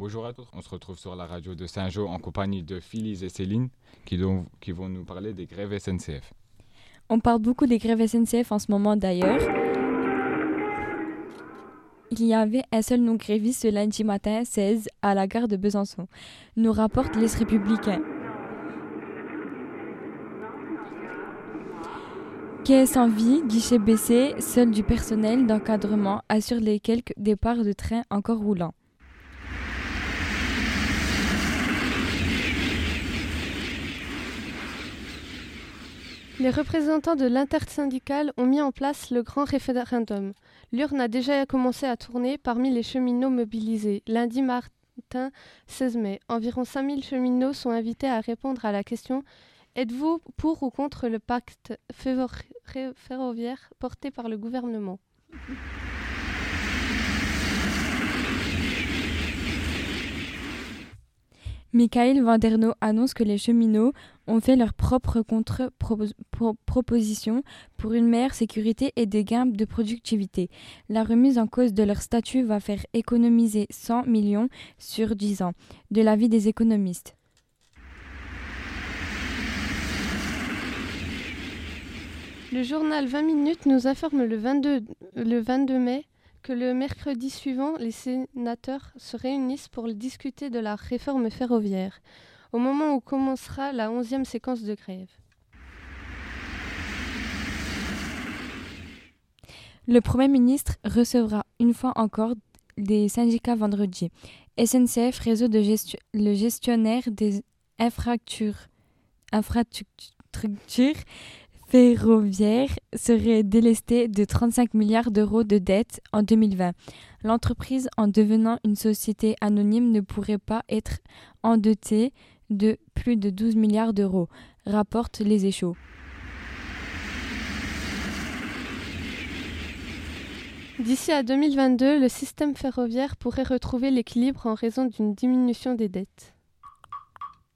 Bonjour à tous, on se retrouve sur la radio de Saint-Jean en compagnie de Phyllis et Céline qui, vont nous parler des grèves SNCF. On parle beaucoup des grèves SNCF en ce moment d'ailleurs. Il y avait un seul non-gréviste ce lundi matin 16 à la gare de Besançon, nous rapporte les Républicains. Quai sans vie, guichet baissé, seul du personnel d'encadrement assure les quelques départs de train encore roulants. Les représentants de l'intersyndicale ont mis en place le grand référendum. L'urne a déjà commencé à tourner parmi les cheminots mobilisés. Lundi matin 16 mai, environ 5000 cheminots sont invités à répondre à la question Êtes-vous pour ou contre le pacte ferroviaire porté par le gouvernement? Michael Vanderno annonce que les cheminots ont fait leur propre contre-proposition pour une meilleure sécurité et des gains de productivité. La remise en cause de leur statut va faire économiser 100 millions sur 10 ans, de l'avis des économistes. Le journal 20 minutes nous informe le 22, le 22 mai que le mercredi suivant, les sénateurs se réunissent pour discuter de la réforme ferroviaire, au moment où commencera la onzième séquence de grève. Le Premier ministre recevra une fois encore des syndicats vendredi. SNCF, réseau de gestion, le gestionnaire des infrastructures, infrastructures ferroviaire serait délestée de 35 milliards d'euros de dettes en 2020. L'entreprise, en devenant une société anonyme, ne pourrait pas être endettée de plus de 12 milliards d'euros, rapportent les échos. D'ici à 2022, le système ferroviaire pourrait retrouver l'équilibre en raison d'une diminution des dettes.